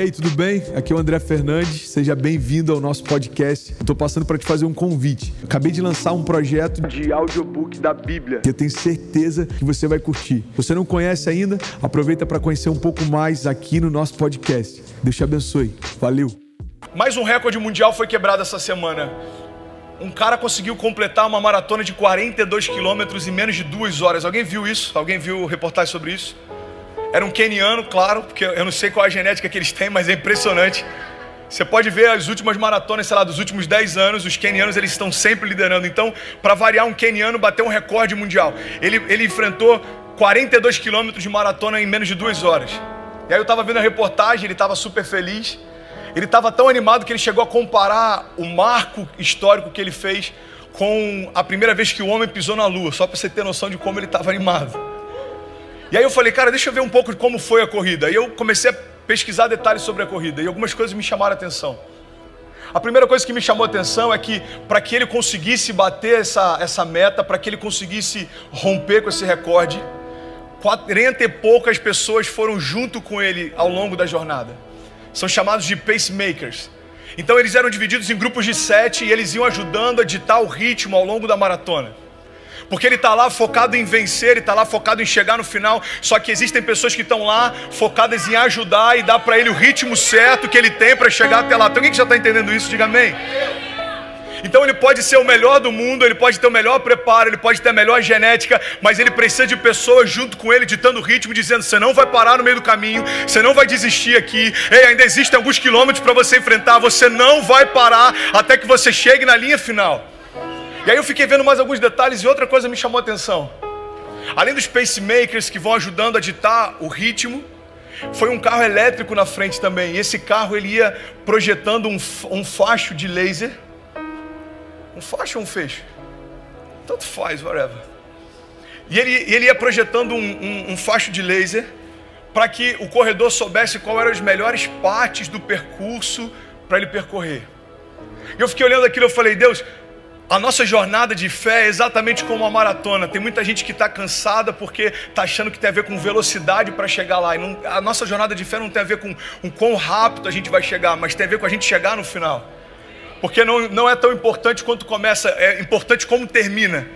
E aí, tudo bem? Aqui é o André Fernandes. Seja bem-vindo ao nosso podcast. Estou passando para te fazer um convite. Acabei de lançar um projeto de audiobook da Bíblia que eu tenho certeza que você vai curtir. Se você não conhece ainda, aproveita para conhecer um pouco mais aqui no nosso podcast. Deus te abençoe. Valeu. Mais um recorde mundial foi quebrado essa semana. Um cara conseguiu completar uma maratona de 42 quilômetros em menos de duas horas. Alguém viu isso? Alguém viu reportagem sobre isso? Era um keniano, claro, porque eu não sei qual a genética que eles têm, mas é impressionante. Você pode ver as últimas maratonas, sei lá, dos últimos 10 anos, os kenianos eles estão sempre liderando. Então, para variar, um keniano bateu um recorde mundial. Ele, ele enfrentou 42 quilômetros de maratona em menos de duas horas. E aí eu estava vendo a reportagem, ele estava super feliz. Ele estava tão animado que ele chegou a comparar o marco histórico que ele fez com a primeira vez que o homem pisou na lua, só para você ter noção de como ele estava animado. E aí eu falei, cara, deixa eu ver um pouco de como foi a corrida. E eu comecei a pesquisar detalhes sobre a corrida e algumas coisas me chamaram a atenção. A primeira coisa que me chamou a atenção é que para que ele conseguisse bater essa, essa meta, para que ele conseguisse romper com esse recorde, 40 e poucas pessoas foram junto com ele ao longo da jornada. São chamados de pacemakers. Então eles eram divididos em grupos de sete e eles iam ajudando a ditar o ritmo ao longo da maratona porque ele está lá focado em vencer, ele está lá focado em chegar no final. Só que existem pessoas que estão lá focadas em ajudar e dar para ele o ritmo certo que ele tem para chegar até lá. Tem alguém que já está entendendo isso? Diga amém. Então ele pode ser o melhor do mundo, ele pode ter o melhor preparo, ele pode ter a melhor genética, mas ele precisa de pessoas junto com ele, ditando o ritmo, dizendo: você não vai parar no meio do caminho, você não vai desistir aqui, Ei, ainda existem alguns quilômetros para você enfrentar, você não vai parar até que você chegue na linha final. E aí eu fiquei vendo mais alguns detalhes e outra coisa me chamou a atenção. Além dos pacemakers que vão ajudando a ditar o ritmo, foi um carro elétrico na frente também. E esse carro ele ia projetando um, um facho de laser. Um facho ou um fecho? Tanto faz, whatever. E ele, ele ia projetando um, um, um facho de laser para que o corredor soubesse qual eram as melhores partes do percurso para ele percorrer. E eu fiquei olhando aquilo e falei, Deus, a nossa jornada de fé é exatamente como uma maratona. Tem muita gente que está cansada porque está achando que tem a ver com velocidade para chegar lá. Não, a nossa jornada de fé não tem a ver com o quão rápido a gente vai chegar, mas tem a ver com a gente chegar no final. Porque não, não é tão importante quanto começa, é importante como termina.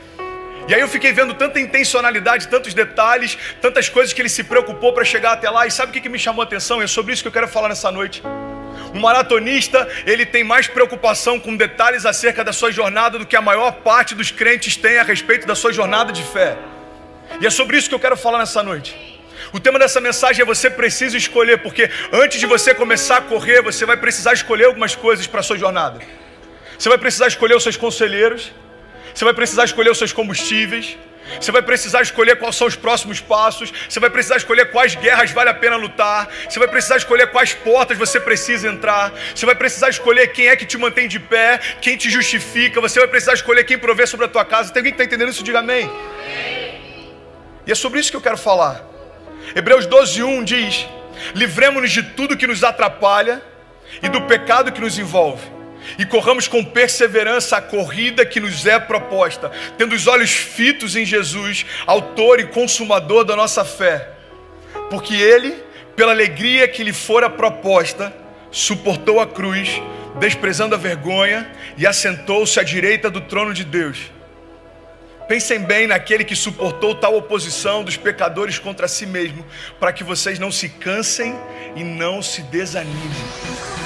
E aí eu fiquei vendo tanta intencionalidade, tantos detalhes, tantas coisas que ele se preocupou para chegar até lá. E sabe o que, que me chamou a atenção? É sobre isso que eu quero falar nessa noite. Um maratonista, ele tem mais preocupação com detalhes acerca da sua jornada do que a maior parte dos crentes tem a respeito da sua jornada de fé. E é sobre isso que eu quero falar nessa noite. O tema dessa mensagem é você precisa escolher, porque antes de você começar a correr, você vai precisar escolher algumas coisas para a sua jornada. Você vai precisar escolher os seus conselheiros, você vai precisar escolher os seus combustíveis, você vai precisar escolher quais são os próximos passos. Você vai precisar escolher quais guerras vale a pena lutar. Você vai precisar escolher quais portas você precisa entrar. Você vai precisar escolher quem é que te mantém de pé, quem te justifica. Você vai precisar escolher quem provê sobre a tua casa. Tem alguém que está entendendo isso? Diga amém. E é sobre isso que eu quero falar. Hebreus 12, 1 diz: Livremos-nos de tudo que nos atrapalha e do pecado que nos envolve e corramos com perseverança a corrida que nos é proposta, tendo os olhos fitos em Jesus, autor e consumador da nossa fé. Porque ele, pela alegria que lhe fora proposta, suportou a cruz, desprezando a vergonha e assentou-se à direita do trono de Deus. Pensem bem naquele que suportou tal oposição dos pecadores contra si mesmo, para que vocês não se cansem e não se desanimem.